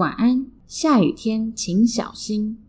晚安下雨天请小心。